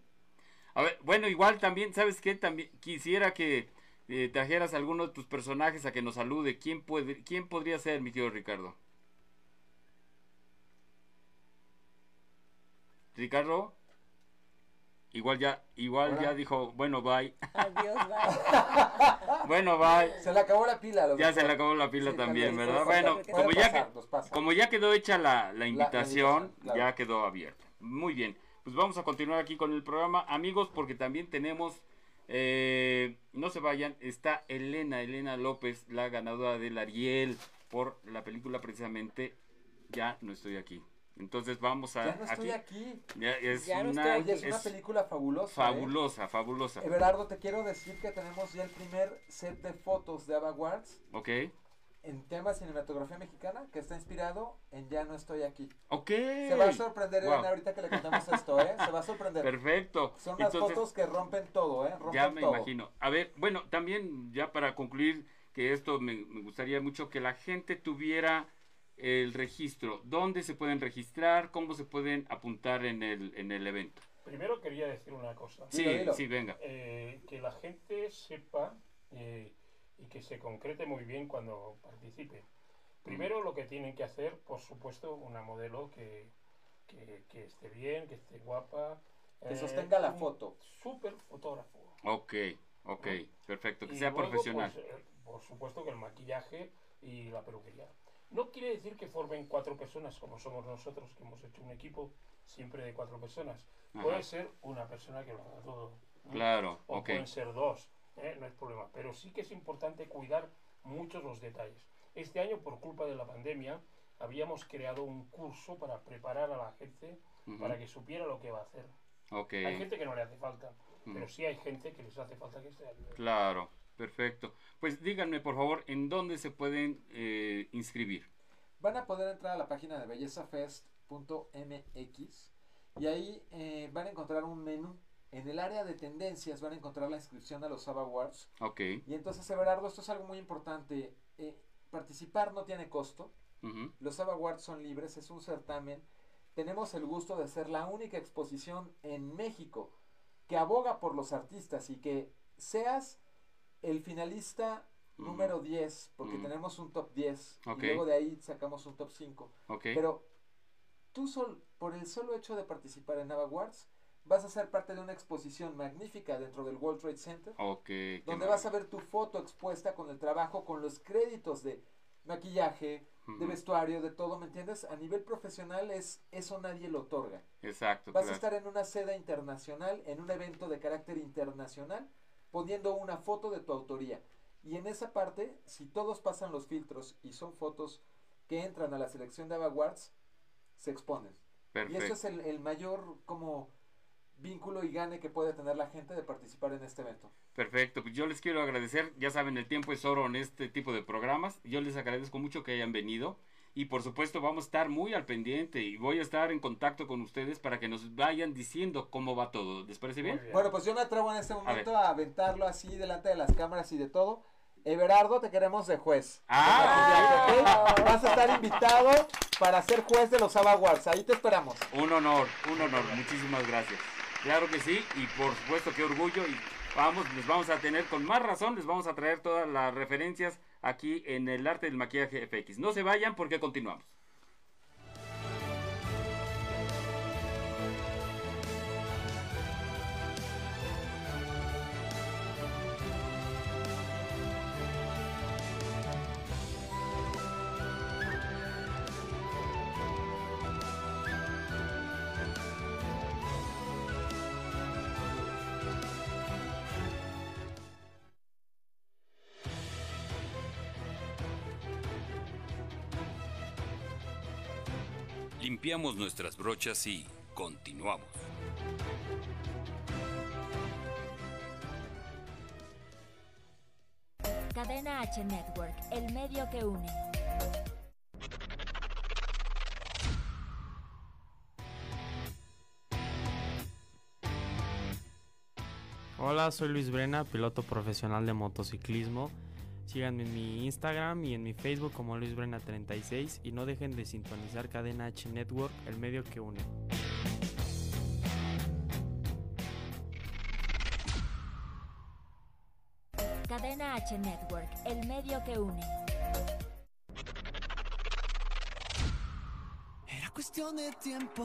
S1: A ver, bueno, igual también, ¿sabes qué? También quisiera que eh, trajeras a alguno de tus personajes a que nos salude. ¿Quién, puede, ¿Quién podría ser, mi querido Ricardo? Ricardo. Igual ya, igual ya dijo, bueno, bye.
S2: Adiós, bye. [LAUGHS]
S1: bueno, bye.
S3: Se le acabó la pila.
S1: ya se le acabó la pila también, ¿verdad? Bueno, como ya, como ya quedó hecha la, la invitación, ya quedó abierta. Muy bien pues vamos a continuar aquí con el programa, amigos, porque también tenemos, eh, no se vayan, está Elena, Elena López, la ganadora del Ariel por la película precisamente Ya no estoy aquí. Entonces vamos a.
S3: Ya no estoy aquí.
S1: Ya es,
S3: una, es una película fabulosa.
S1: Fabulosa, ¿eh? fabulosa.
S3: Everardo, te quiero decir que tenemos ya el primer set de fotos de Ava Awards.
S1: Ok
S3: en tema cinematografía mexicana que está inspirado en Ya no estoy aquí.
S1: Ok.
S3: Se va a sorprender Elena ahorita que le contamos [LAUGHS] esto, ¿eh? Se va a sorprender.
S1: Perfecto.
S3: Son las fotos que rompen todo, ¿eh?
S1: ya me imagino. A ver, bueno, también ya para concluir que esto me, gustaría mucho que la gente tuviera el registro. ¿Dónde se pueden registrar? ¿Cómo se pueden apuntar en el, en el evento?
S4: Primero quería decir una cosa.
S1: Sí, sí, venga.
S4: Eh, que la gente sepa... Eh, y que se concrete muy bien cuando participe. Primero lo que tienen que hacer, por supuesto, una modelo que, que, esté bien, que esté guapa.
S3: Que eh, sostenga la foto.
S4: Súper fotógrafo.
S1: Ok, ok, perfecto, que sea profesional.
S4: Pues, eh, por supuesto que el maquillaje y la peluquería. No quiere decir que formen cuatro personas como somos nosotros, que hemos hecho un equipo siempre de cuatro personas. Puede ser una persona que lo haga todo.
S1: Claro,
S4: o pueden ser dos. ¿eh? no es problema. Pero sí que es importante cuidar muchos los detalles. Este año, por culpa de la pandemia, habíamos creado un curso para preparar a la gente para que supiera lo que va a hacer. Hay gente que no le hace falta, pero sí hay gente que les hace falta que esté
S1: Claro, perfecto. Pues díganme, por favor, ¿en dónde se pueden eh, inscribir?
S3: Van a poder entrar a la página de bellezafest.mx y ahí eh, van a encontrar un menú en el área de tendencias van a encontrar la inscripción a los Saba Awards.
S1: Ok.
S3: Y entonces, Everardo, esto es algo muy importante. Eh, participar no tiene costo. Los Saba Awards son libres, es un certamen. Tenemos el gusto de ser la única exposición en México que aboga por los artistas y que seas el finalista número 10, porque tenemos un top 10 y luego de ahí sacamos un top 5. Pero tú sol, por el solo hecho de participar en Ava Awards, vas a ser parte de una exposición magnífica dentro del World Trade Center.
S1: Okay,
S3: donde vas a ver tu foto expuesta con el trabajo, con los créditos de maquillaje, de vestuario, de todo, ¿me entiendes? A nivel profesional es eso nadie lo otorga.
S1: Exacto.
S3: Vas a estar en una seda internacional, en un evento de carácter internacional, poniendo una foto de tu autoría. Y en esa parte, si todos pasan los filtros y son fotos que entran a la selección de Awards, se exponen. Y eso es el, el mayor como vínculo y gane que puede tener la gente de participar en este evento.
S1: Perfecto, pues yo les quiero agradecer, ya saben, el tiempo es oro en este tipo de programas, yo les agradezco mucho que hayan venido y por supuesto vamos a estar muy al pendiente y voy a estar en contacto con ustedes para que nos vayan diciendo cómo va todo, ¿les parece bien?
S3: Bueno, pues yo me atrevo en este momento a, aventarlo así delante de las cámaras y de todo. Everardo, te queremos de juez.
S1: Ah,
S3: Vas a estar invitado para ser juez de los Awards. Ahí te esperamos.
S1: Un honor, un honor. Muchísimas gracias. Claro que sí, y por supuesto qué orgullo y vamos, les vamos a tener con más razón, les vamos a traer todas las referencias aquí en el arte del maquillaje FX. No se vayan porque continuamos.
S8: Nuestras brochas y continuamos.
S5: Cadena H Network, el medio que une.
S10: Hola, soy Luis Brena, piloto profesional de motociclismo Síganme en mi Instagram y en mi Facebook como Luis Brena 36 y no dejen de sintonizar Cadena H Network, el medio que une.
S5: Cadena H Network, el medio que une.
S6: Era cuestión de tiempo.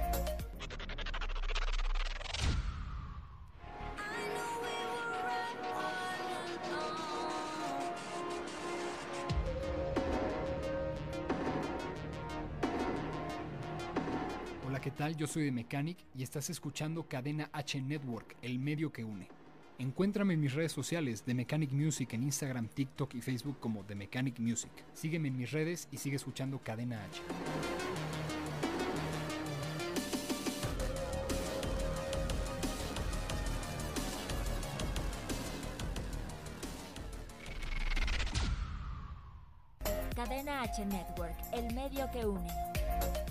S11: Yo soy de Mechanic y estás escuchando Cadena H Network, el medio que une. Encuéntrame en mis redes sociales de Mechanic Music en Instagram, TikTok y Facebook como The Mechanic Music. Sígueme en mis redes y sigue escuchando Cadena H.
S5: Cadena H Network, el medio que une.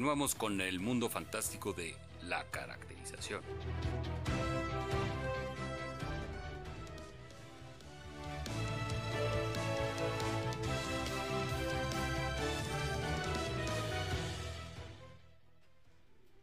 S8: Continuamos con el mundo fantástico de la caracterización.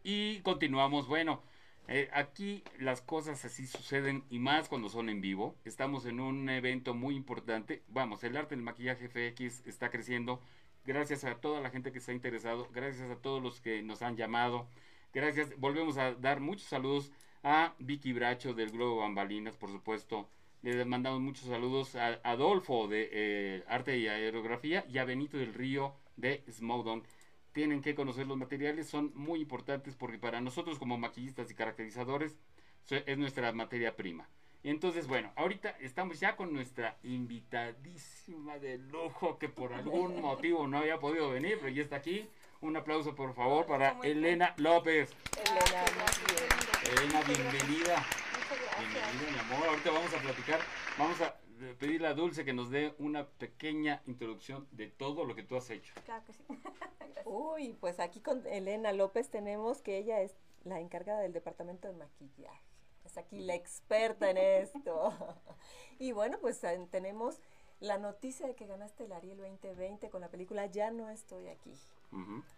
S1: Y continuamos, bueno, eh, aquí las cosas así suceden y más cuando son en vivo. Estamos en un evento muy importante. Vamos, el arte del maquillaje FX está creciendo Gracias a toda la gente que se ha interesado. Gracias a todos los que nos han llamado. Gracias. Volvemos a dar muchos saludos a Vicky Bracho del Globo Bambalinas, por supuesto. Le mandamos muchos saludos a Adolfo de eh, Arte y Aerografía y a Benito del Río de Smowdon. Tienen que conocer los materiales, son muy importantes porque para nosotros como maquillistas y caracterizadores es nuestra materia prima. Entonces, bueno, ahorita estamos ya con nuestra invitadísima de lujo que por algún [LAUGHS] motivo no había podido venir, pero ya está aquí. Un aplauso, por favor, para Elena López.
S2: Elena,
S1: Elena, bienvenida. Bienvenida, mi amor. Ahorita vamos a platicar. Vamos a pedirle a Dulce que nos dé una pequeña introducción de todo lo que tú has hecho.
S2: Claro que sí. [LAUGHS] Uy, pues aquí con Elena López tenemos que ella es la encargada del departamento de maquillaje. Es aquí la experta en esto. [LAUGHS] y bueno, pues tenemos la noticia de que ganaste el Ariel 2020 con la película Ya no estoy aquí.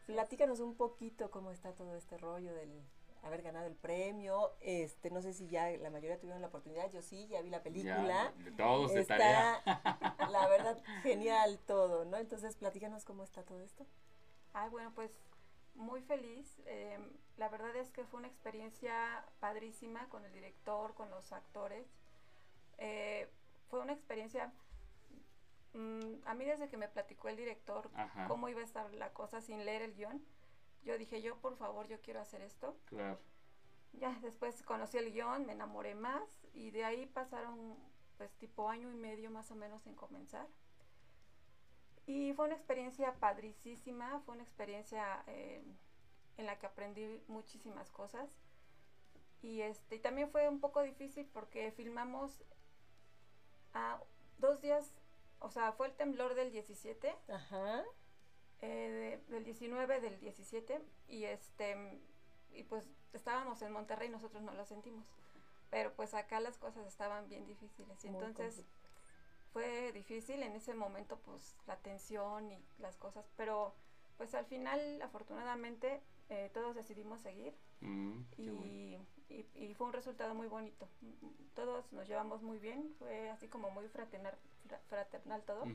S2: Platícanos un poquito cómo está todo este rollo del haber ganado el premio. Este, no sé si ya la mayoría tuvieron la oportunidad. Yo sí, ya vi la película.
S1: Ya, todos
S2: está,
S1: tarea.
S2: La verdad, genial todo, ¿no? Entonces, platícanos cómo está todo esto.
S12: Ah, bueno, pues muy feliz. Em, la verdad es que fue una experiencia padrísima con el director, con los actores. Eh, fue una experiencia Mm, a mí desde que me platicó el director cómo iba a estar la cosa sin leer el guion, yo dije, yo por favor, yo quiero hacer esto.
S1: Claro.
S12: Ya, después conocí el guion, me enamoré más y de ahí pasaron pues tipo año y medio más o menos en comenzar. Y fue una experiencia padricísima, fue una experiencia eh, en la que aprendí muchísimas cosas. Y, este, y también fue un poco difícil porque filmamos a dos días o sea, fue el temblor del 17. Ajá. Eh, del 19, del 17. Y este, y pues estábamos en Monterrey, nosotros no lo sentimos. Pero pues acá las cosas estaban bien difíciles. Y entonces fue difícil en ese momento, pues la tensión y las cosas. Pero pues al final, afortunadamente, eh, todos decidimos seguir. Mm, y, y, fue un resultado muy bonito. Todos nos llevamos muy bien, fue así como muy fraternal, fraternal todo.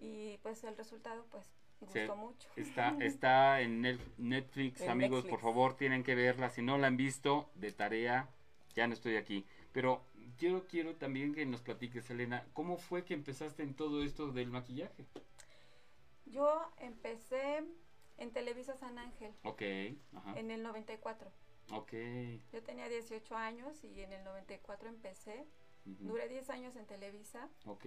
S12: Y pues el resultado pues gustó mucho.
S1: Está, [LAUGHS] está en Netflix, amigos, por favor tienen que verla. Si no la han visto, de tarea, ya no estoy aquí. Pero quiero, quiero también que nos platiques, Elena, ¿cómo fue que empezaste en todo esto del maquillaje?
S12: Yo empecé en Televisa San Ángel.
S1: Ok.
S12: En el 94.
S1: Ok.
S12: Yo tenía 18 años y en el 94 empecé. Duré 10 años en Televisa.
S1: Ok,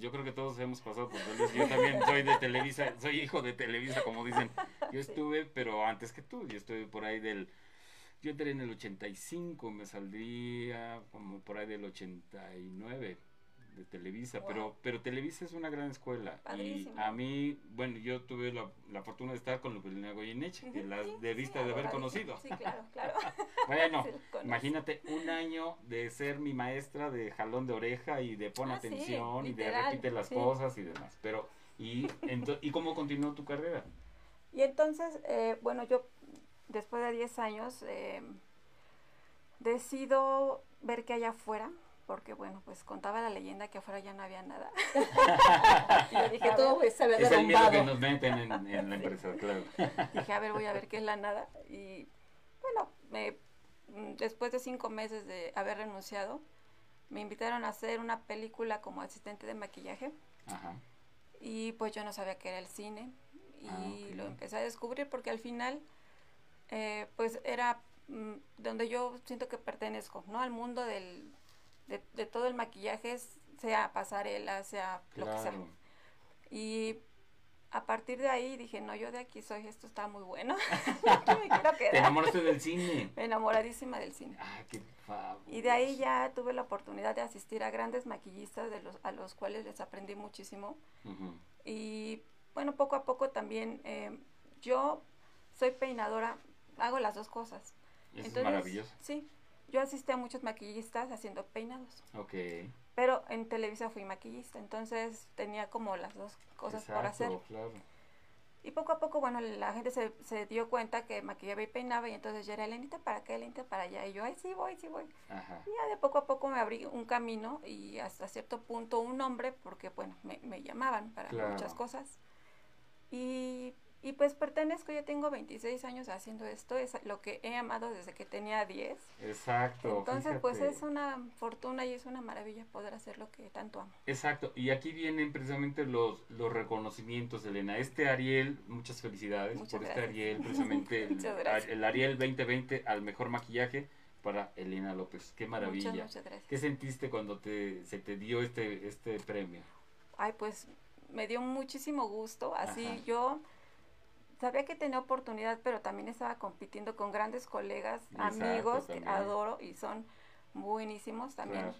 S1: yo creo que todos hemos pasado por Televisa. Yo también soy de Televisa, soy hijo de Televisa, como dicen. Yo [LAUGHS] estuve, pero antes que tú, yo estuve por ahí del... Yo entré en el 85, me saldría como por ahí del 89 de Televisa, pero pero Televisa es una gran escuela. Y a mí, bueno, yo tuve la, la fortuna de estar con Lupilina Goyeneche, que la de vista de haber conocido.
S12: Sí, claro, [LAUGHS] claro.
S1: bueno, [LAUGHS] imagínate un año de ser mi maestra de jalón de oreja y de pon ah, atención y de repite las cosas y demás, pero ¿y, ¿y cómo continuó tu carrera?
S12: Y entonces, eh, bueno, yo después de 10 años eh, decido ver que allá afuera porque bueno, pues contaba la leyenda que afuera ya no había nada. [LAUGHS]
S2: y yo dije, todo se había
S1: Es el miedo que nos meten en, la [LAUGHS] empresa, claro.
S12: dije, a ver, voy a ver qué es la nada. Y bueno, me, mm, después de cinco meses de haber renunciado, me invitaron a hacer una película como asistente de maquillaje. Ajá. Y pues yo no sabía qué era el cine. Y ah, lo empecé a descubrir porque al final, eh, pues era mm, donde yo siento que pertenezco, ¿no? Al mundo del de, todo el maquillaje, sea pasarela, sea lo que sea. Y a partir de ahí dije, no, yo de aquí soy, esto está muy bueno. [LAUGHS]
S1: ¿Te enamoraste del cine?
S12: Enamoradísima del cine.
S1: Ah, qué
S12: Y de ahí ya tuve la oportunidad de asistir a grandes maquillistas de los, a los cuales les aprendí muchísimo. Y bueno, poco a poco también eh, yo soy peinadora, hago las dos cosas.
S1: es maravilloso.
S12: Sí, yo asistí a muchos maquillistas haciendo peinados.
S1: Ok.
S12: Pero en Televisa fui maquillista, entonces tenía como las dos cosas por hacer.
S1: Claro.
S12: Y poco a poco, bueno, la gente se, se, dio cuenta que maquillaba y peinaba y entonces ya era Elenita para acá, Elenita para allá. Y yo, ay, sí voy, sí voy. Ajá. Y ya de poco a poco me abrí un camino y hasta cierto punto un nombre porque, bueno, me, me llamaban para muchas cosas. Y y pues pertenezco, yo tengo 26 años haciendo esto, es lo que he amado desde que tenía 10.
S1: Exacto.
S12: Entonces, pues es una fortuna y es una maravilla poder hacer lo que tanto amo.
S1: Exacto, y aquí vienen precisamente los, los reconocimientos, Elena. Este Ariel, muchas felicidades por este Ariel, [LAUGHS] precisamente el, Ariel 2020 al mejor maquillaje para Elena López. Qué maravilla.
S12: Muchas, muchas gracias.
S1: ¿Qué sentiste cuando te, se te dio este, este premio?
S12: Ay, pues me dio muchísimo gusto. Así yo sabía que tenía oportunidad, pero también estaba compitiendo con grandes colegas, amigos que adoro y son buenísimos también.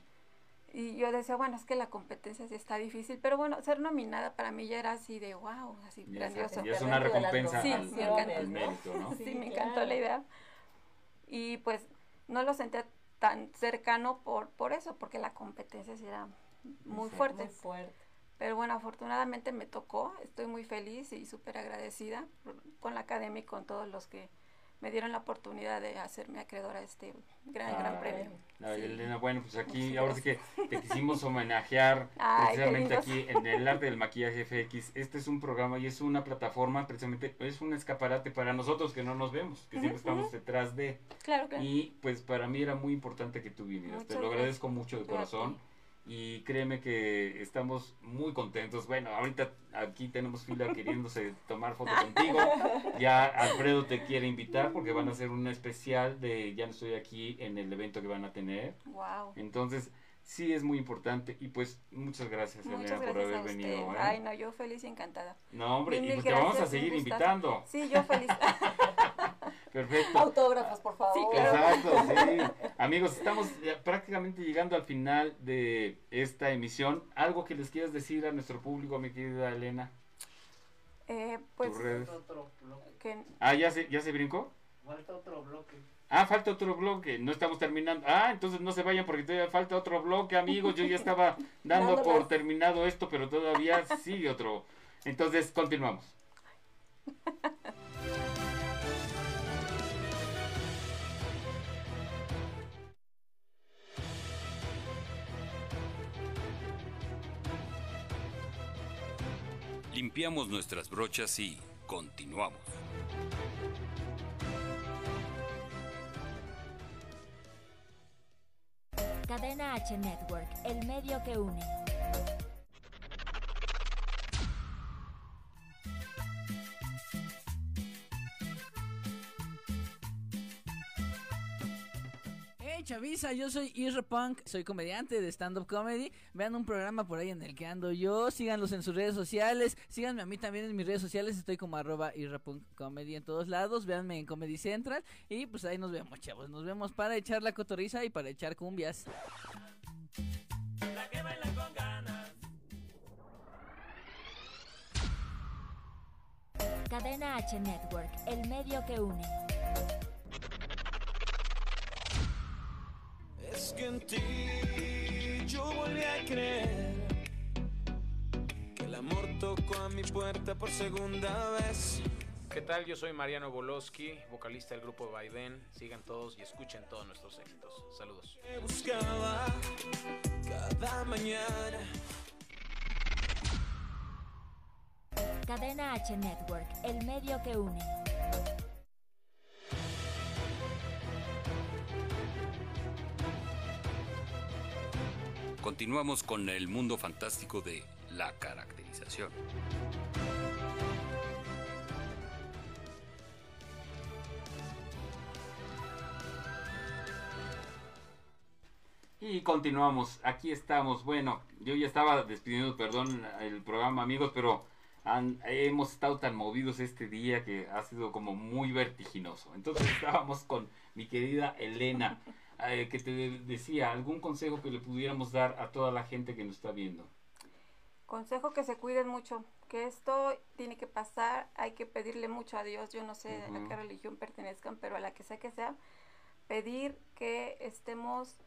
S12: Y yo decía, bueno, es que la competencia sí está difícil, pero bueno, ser nominada para mí ya era así de wow, así grandioso.
S1: Y es una recompensa sí, al, mérito, ¿no?
S12: Sí, me encantó la idea. Y pues no lo sentía tan cercano por, por eso, porque la competencia era muy fuerte.
S2: Muy fuerte.
S12: Pero bueno, afortunadamente me tocó, estoy muy feliz y súper agradecida con la academia y con todos los que me dieron la oportunidad de hacerme acreedora a este gran, gran premio.
S1: Elena, bueno, pues aquí ahora sí que te quisimos [LAUGHS] homenajear precisamente aquí en el arte del maquillaje FX. Este es un programa y es una plataforma, precisamente es un escaparate para nosotros que no nos vemos, que siempre estamos detrás de.
S12: Claro, claro.
S1: Y pues para mí era muy importante que tú vinieras. te lo agradezco mucho de corazón y créeme que estamos muy contentos. Bueno, ahorita aquí tenemos fila [LAUGHS] queriéndose tomar foto contigo. Ya Alfredo te quiere invitar porque van a hacer un especial de Ya no estoy aquí en el evento que van a tener.
S12: Wow.
S1: Entonces, sí es muy importante y pues muchas gracias,
S12: Elena, por haber venido. ¿eh? Ay, no, yo feliz y encantada.
S1: No, hombre, y, te vamos a seguir invitando.
S12: Sí, yo feliz. [LAUGHS]
S1: Perfecto.
S2: Autógrafos, por favor. Sí,
S1: Exacto, sí. [LAUGHS] Amigos, estamos prácticamente llegando al final de esta emisión. ¿Algo que les quieras decir a nuestro público, mi querida Elena?
S12: Eh, pues...
S1: Ah, ¿ya se, ¿ya se brincó?
S13: Falta otro bloque.
S1: Ah, falta otro bloque, no estamos terminando. Ah, entonces no se vayan porque todavía falta otro bloque, amigos. Yo ya estaba [LAUGHS] dando por terminado esto, pero todavía sigue otro. Entonces, continuamos. [LAUGHS]
S8: Limpiamos nuestras brochas y continuamos.
S5: Cadena H Network, el medio que une.
S14: Chavisa, yo soy Isra Punk, soy comediante de stand-up comedy. Vean un programa por ahí en el que ando yo, síganlos en sus redes sociales, síganme a mí también en mis redes sociales, estoy como arroba Punk Comedy en todos lados, véanme en Comedy Central y pues ahí nos vemos, chavos, nos vemos para echar la cotoriza y para echar cumbias. La que baila con ganas.
S5: Cadena H Network, el medio que une.
S6: Es que en ti yo volví a creer que el amor tocó a mi puerta por segunda vez.
S15: ¿Qué tal? Yo soy Mariano Boloski, vocalista del grupo Biden. Sigan todos y escuchen todos nuestros éxitos. Saludos.
S6: buscaba cada mañana.
S5: Cadena H Network, el medio que une.
S8: Continuamos con el mundo fantástico de la caracterización.
S1: Y continuamos, aquí estamos. Bueno, yo ya estaba despidiendo, perdón, el programa amigos, pero hemos estado tan movidos este día que ha sido como muy vertiginoso. Entonces [LAUGHS] estábamos con mi querida Elena. Eh, que te decía, algún consejo que le pudiéramos dar a toda la gente que nos está viendo.
S12: Consejo que se cuiden mucho, que esto tiene que pasar, hay que pedirle mucho a Dios, yo no sé a qué religión pertenezcan, pero a la que sea que sea, pedir que estemos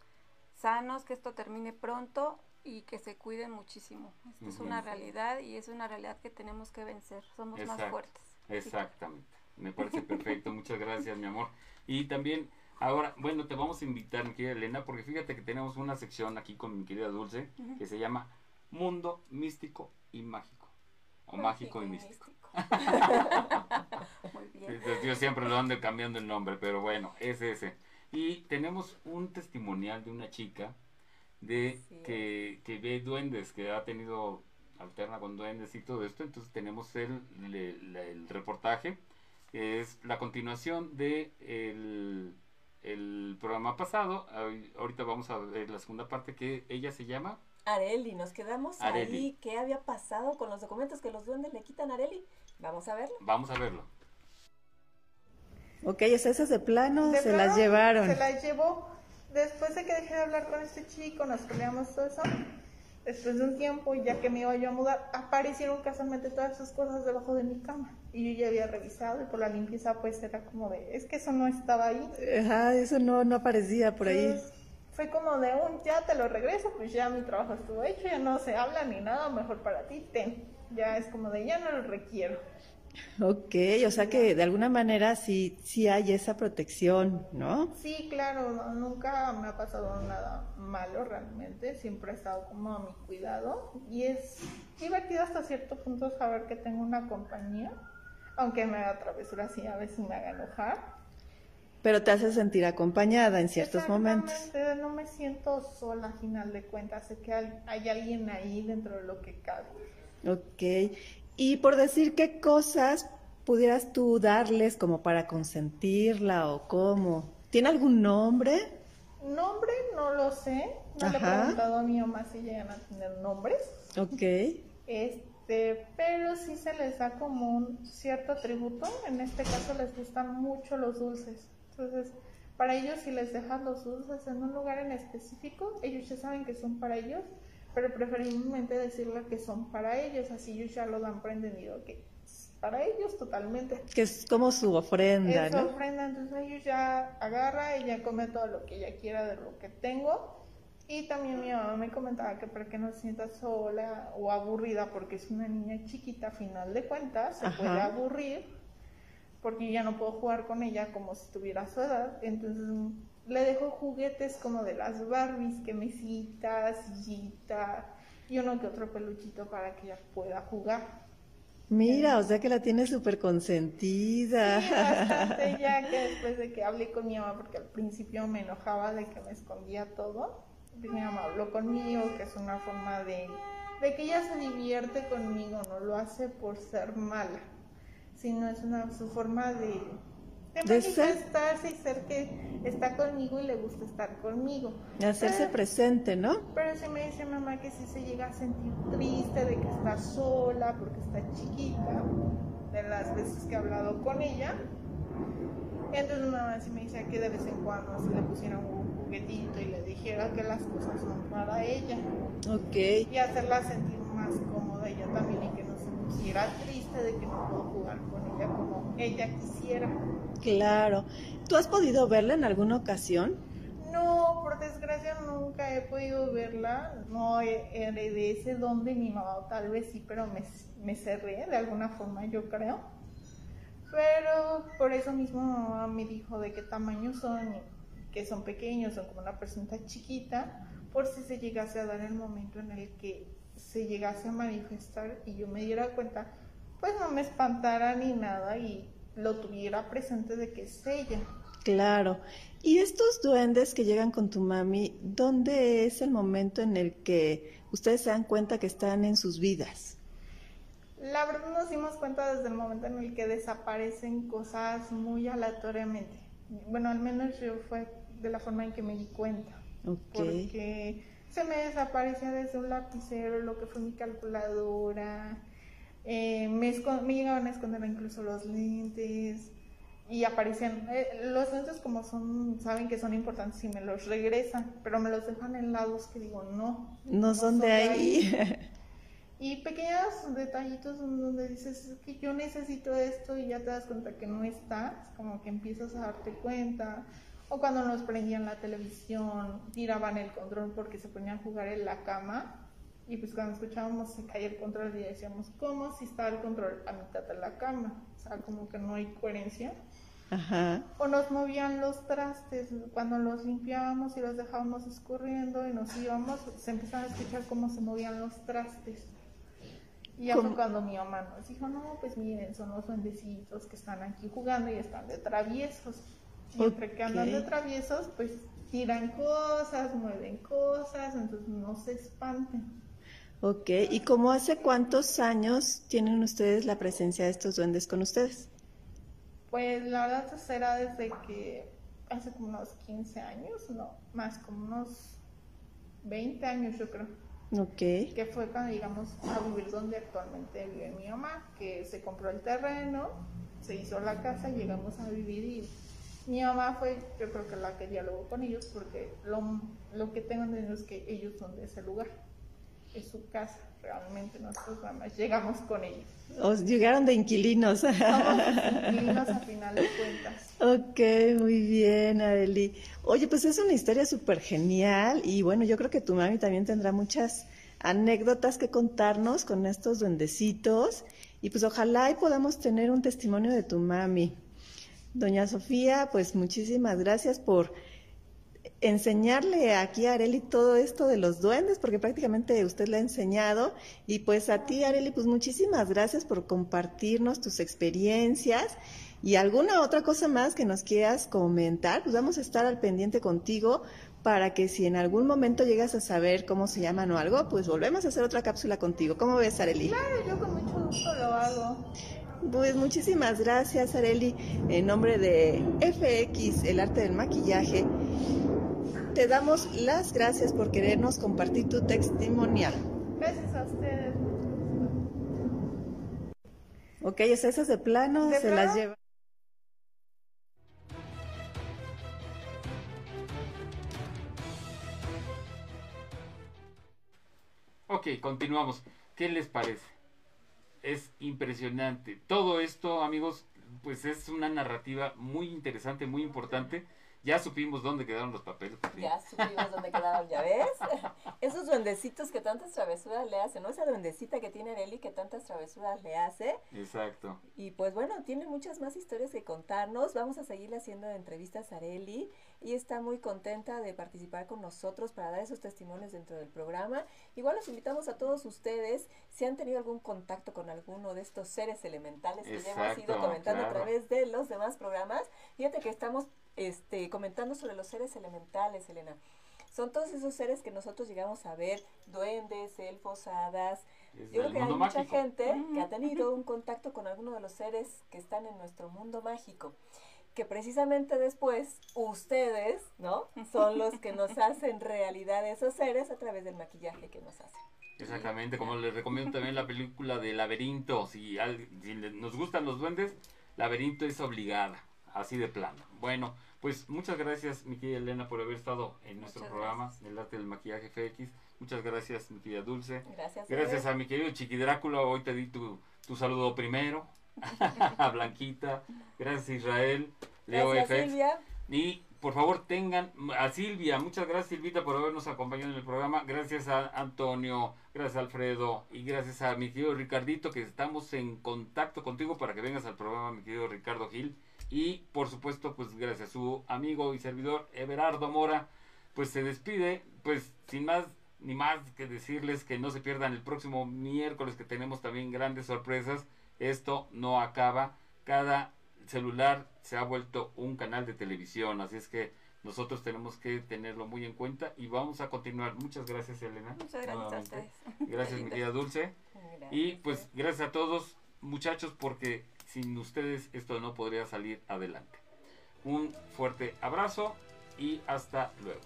S12: sanos, que esto termine pronto y que se cuiden muchísimo. Esto es una realidad y es una realidad que tenemos que vencer, somos más fuertes.
S1: Exactamente, me parece perfecto, muchas gracias mi amor. Y también Ahora, bueno, te vamos a invitar, mi querida Elena, porque fíjate que tenemos una sección aquí con mi querida Dulce que se llama Mundo Místico y Mágico. O Mágico y Místico. [LAUGHS] Muy bien. Yo siempre lo ando cambiando el nombre, pero bueno, es ese. Y tenemos un testimonial de una chica de que, que ve duendes, que ha tenido alterna con duendes y todo esto. Entonces tenemos el, el, el reportaje, que es la continuación de el el programa pasado. Ahorita vamos a ver la segunda parte que ella se llama.
S2: Areli, nos quedamos ahí. ¿Qué había pasado con los documentos que los duendes le quitan a Areli? Vamos a verlo.
S1: Vamos a verlo.
S16: Ok, esas de plano se las llevaron.
S17: Se las llevó. Después de que dejé de hablar con este chico, nos peleamos todo eso. Después de un tiempo, ya que me iba yo a mudar, aparecieron casualmente todas esas cosas debajo de mi cama. Y yo ya había revisado y por la limpieza pues era como de, es que eso no estaba ahí.
S16: Ajá, eso no, no aparecía por ahí.
S17: fue como de un, ya te lo regreso, pues ya mi trabajo estuvo hecho, ya no se habla ni nada, mejor para ti, ten. Ya es como de, ya no lo requiero.
S16: Ok, o sea que de alguna manera sí, sí hay esa protección, ¿no?
S17: Sí, claro, nunca me ha pasado nada malo realmente, siempre he estado como a mi cuidado y es divertido hasta cierto punto saber que tengo una compañía, aunque me haga travesuras y a veces me haga enojar.
S16: Pero te hace sentir acompañada en ciertos momentos.
S17: No me siento sola al final de cuentas, sé que hay alguien ahí dentro de lo que cabe.
S16: Ok, y por decir qué cosas pudieras tú darles como para consentirla o cómo. ¿Tiene algún nombre?
S17: Nombre no lo sé. No le he preguntado a mi mamá si llegan a tener nombres.
S16: Ok.
S17: Este, pero sí se les da como un cierto atributo. En este caso les gustan mucho los dulces. Entonces, para ellos si les dejas los dulces en un lugar en específico, ellos ya saben que son para ellos pero preferiblemente decirle que son para ellos, así ellos ya lo dan por entendido que es para ellos totalmente.
S16: Que es como su ofrenda,
S17: es su ofrenda, entonces ellos ya agarra, ella come todo lo que ella quiera de lo que tengo. Y también mi mamá me comentaba que para que no se sienta sola o aburrida, porque es una niña chiquita, a final de cuentas, se puede aburrir, porque ya no puedo jugar con ella como si tuviera su edad. Entonces le dejo juguetes como de las Barbies, que mesita, sillita y uno que otro peluchito para que ella pueda jugar.
S16: Mira, o sea que la tiene súper consentida.
S17: Sí, bastante, ya que [LAUGHS] después de que hablé con mi mamá, porque al principio me enojaba de que me escondía todo, mi mamá habló conmigo, que es una forma de, de que ella se divierte conmigo, no lo hace por ser mala, sino es una, su forma de, de manifestarse y ser que está conmigo y le gusta estar conmigo.
S16: Y hacerse presente, ¿no?
S17: Pero si me dice mamá que si se llega a sentir triste de que está sola porque está chiquita, de las veces que he hablado con ella. Entonces mamá sí me dice que de vez en cuando se le pusiera un juguetito y le dijera que las cosas son para ella.
S16: Ok.
S17: Y hacerla sentir más cómoda ella también y que no se pusiera triste de que no puedo jugar con ella como ella quisiera.
S16: Claro. ¿Tú has podido verla en alguna ocasión?
S17: No, por desgracia nunca he podido verla. No heredé ese don de mi mamá, tal vez sí, pero me, me cerré de alguna forma, yo creo. Pero por eso mismo mamá me dijo de qué tamaño son, que son pequeños, son como una persona chiquita, por si se llegase a dar el momento en el que se llegase a manifestar y yo me diera cuenta, pues no me espantara ni nada y lo tuviera presente de que es ella.
S16: Claro. ¿Y estos duendes que llegan con tu mami, dónde es el momento en el que ustedes se dan cuenta que están en sus vidas?
S17: La verdad nos dimos cuenta desde el momento en el que desaparecen cosas muy aleatoriamente. Bueno, al menos yo fue de la forma en que me di cuenta. Porque se me desaparecía desde un lapicero, lo que fue mi calculadora, eh, me, me, llegaban a esconder incluso los lentes y aparecían, eh, los lentes como son, saben que son importantes y me los regresan, pero me los dejan en lados que digo, no.
S16: No, son, de ahí. [LAUGHS]
S17: y pequeños detallitos donde dices que yo necesito esto y ya te das cuenta que no está, como que empiezas a darte cuenta. O cuando nos prendían la televisión, tiraban el control porque se ponían a jugar en la cama y pues cuando escuchábamos se caía el control y decíamos, ¿cómo si está el control a mitad de la cama? O sea, como que no hay coherencia.
S16: Ajá.
S17: O nos movían los trastes, cuando los limpiábamos y los dejábamos escurriendo y nos íbamos, se empezaban a escuchar cómo se movían los trastes. Y ya fue cuando mi mamá nos dijo, no, pues miren, son los duendecitos que están aquí jugando y están de traviesos. Entre que andan de traviesos, pues tiran cosas, mueven cosas, entonces no se espanten.
S16: Ok, ¿y cómo hace cuántos años tienen ustedes la presencia de estos duendes con ustedes?
S17: Pues la verdad será desde que hace como unos 15 años, no, más como unos 20 años yo creo. Que fue cuando llegamos a vivir donde actualmente vive mi mamá, que se compró el terreno, se hizo la casa, llegamos a vivir y mi mamá fue, yo creo que la que dialogó con ellos porque lo, lo que tengo entendido es que ellos son de ese lugar. es su casa, realmente nosotros más llegamos con ellos.
S16: Os llegaron de inquilinos. [LAUGHS]
S17: inquilinos a final de cuentas.
S16: Ok, muy bien, Areli. Oye, pues es una historia súper genial y bueno, yo creo que tu mami también tendrá muchas anécdotas que contarnos con estos duendecitos y pues ojalá y podamos tener un testimonio de tu mami. Doña Sofía, pues muchísimas gracias por enseñarle aquí a Areli todo esto de los duendes, porque prácticamente usted le ha enseñado. Y pues a ti, Areli, pues muchísimas gracias por compartirnos tus experiencias y alguna otra cosa más que nos quieras comentar. Pues vamos a estar al pendiente contigo para que si en algún momento llegas a saber cómo se llaman o algo, pues volvemos a hacer otra cápsula contigo. ¿Cómo ves, Areli?
S17: Claro, yo con mucho gusto lo hago.
S16: Pues muchísimas gracias, Areli. En nombre de FX, el arte del maquillaje, te damos las gracias por querernos compartir tu testimonial.
S17: Gracias a ustedes.
S16: Ok, esas de plano se las lleva.
S1: Ok, continuamos. ¿Qué les parece? Es impresionante. Todo esto, amigos, pues es una narrativa muy interesante, muy importante ya supimos dónde quedaron los papeles.
S2: Ya supimos dónde quedaron, ¿ya ves? [LAUGHS] Esos duendecitos que tantas travesuras le hacen, ¿no? Esa duendecita que tiene Areli que tantas travesuras le hace.
S1: Exacto.
S2: Y pues bueno, tiene muchas más historias que contarnos. Vamos a seguirle haciendo entrevistas a Areli y está muy contenta de participar con nosotros para dar esos testimonios dentro del programa. Igual los invitamos a todos ustedes, si han tenido algún contacto con alguno de estos seres elementales que ya hemos ido comentando a través de los demás programas, fíjate que estamos este, comentando sobre los seres elementales, Elena. Son todos esos seres que nosotros llegamos a ver, duendes, elfos, hadas. Yo creo que hay mucha gente que ha tenido un contacto con alguno de los seres que están en nuestro mundo mágico. Que precisamente después ustedes, ¿no? Son los que nos [LAUGHS] hacen realidad esos seres a través del maquillaje que nos hacen.
S1: Exactamente, como les recomiendo también la película de Laberinto. Si, si nos gustan los duendes, Laberinto es obligada, así de plano. Bueno, pues muchas gracias, mi querida Elena, por haber estado en nuestro programa, El Arte del Maquillaje FX. Muchas gracias, mi querida Dulce.
S2: Gracias.
S1: Gracias a mi querido Chiqui Drácula. Hoy te di tu, tu saludo primero. [LAUGHS] [LAUGHS] a Blanquita. Gracias, Israel. Leo
S2: gracias, Silvia.
S1: Y por favor tengan a Silvia. Muchas gracias, Silvita, por habernos acompañado en el programa. Gracias a Antonio. Gracias a Alfredo. Y gracias a mi querido Ricardito, que estamos en contacto contigo para que vengas al programa, mi querido Ricardo Gil. Y por supuesto, pues gracias a su amigo y servidor Everardo Mora, pues se despide, pues sin más ni más que decirles que no se pierdan el próximo miércoles que tenemos también grandes sorpresas. Esto no acaba. Cada celular se ha vuelto un canal de televisión, así es que nosotros tenemos que tenerlo muy en cuenta y vamos a continuar. Muchas gracias, Elena.
S2: Muchas gracias a ustedes.
S1: Gracias, mi querida Dulce. [LAUGHS] Y pues gracias a todos, muchachos, porque sin ustedes esto no podría salir adelante. Un fuerte abrazo y hasta luego.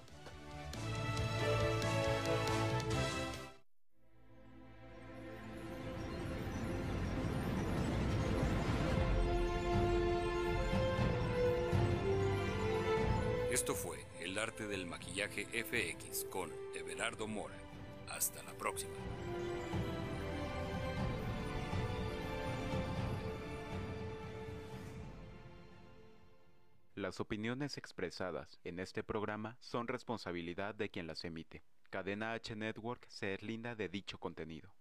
S8: Esto fue El arte del maquillaje FX con Everardo Mora. Hasta la próxima.
S13: Las opiniones expresadas en este programa son responsabilidad de quien las emite. Cadena H Network se linda de dicho contenido.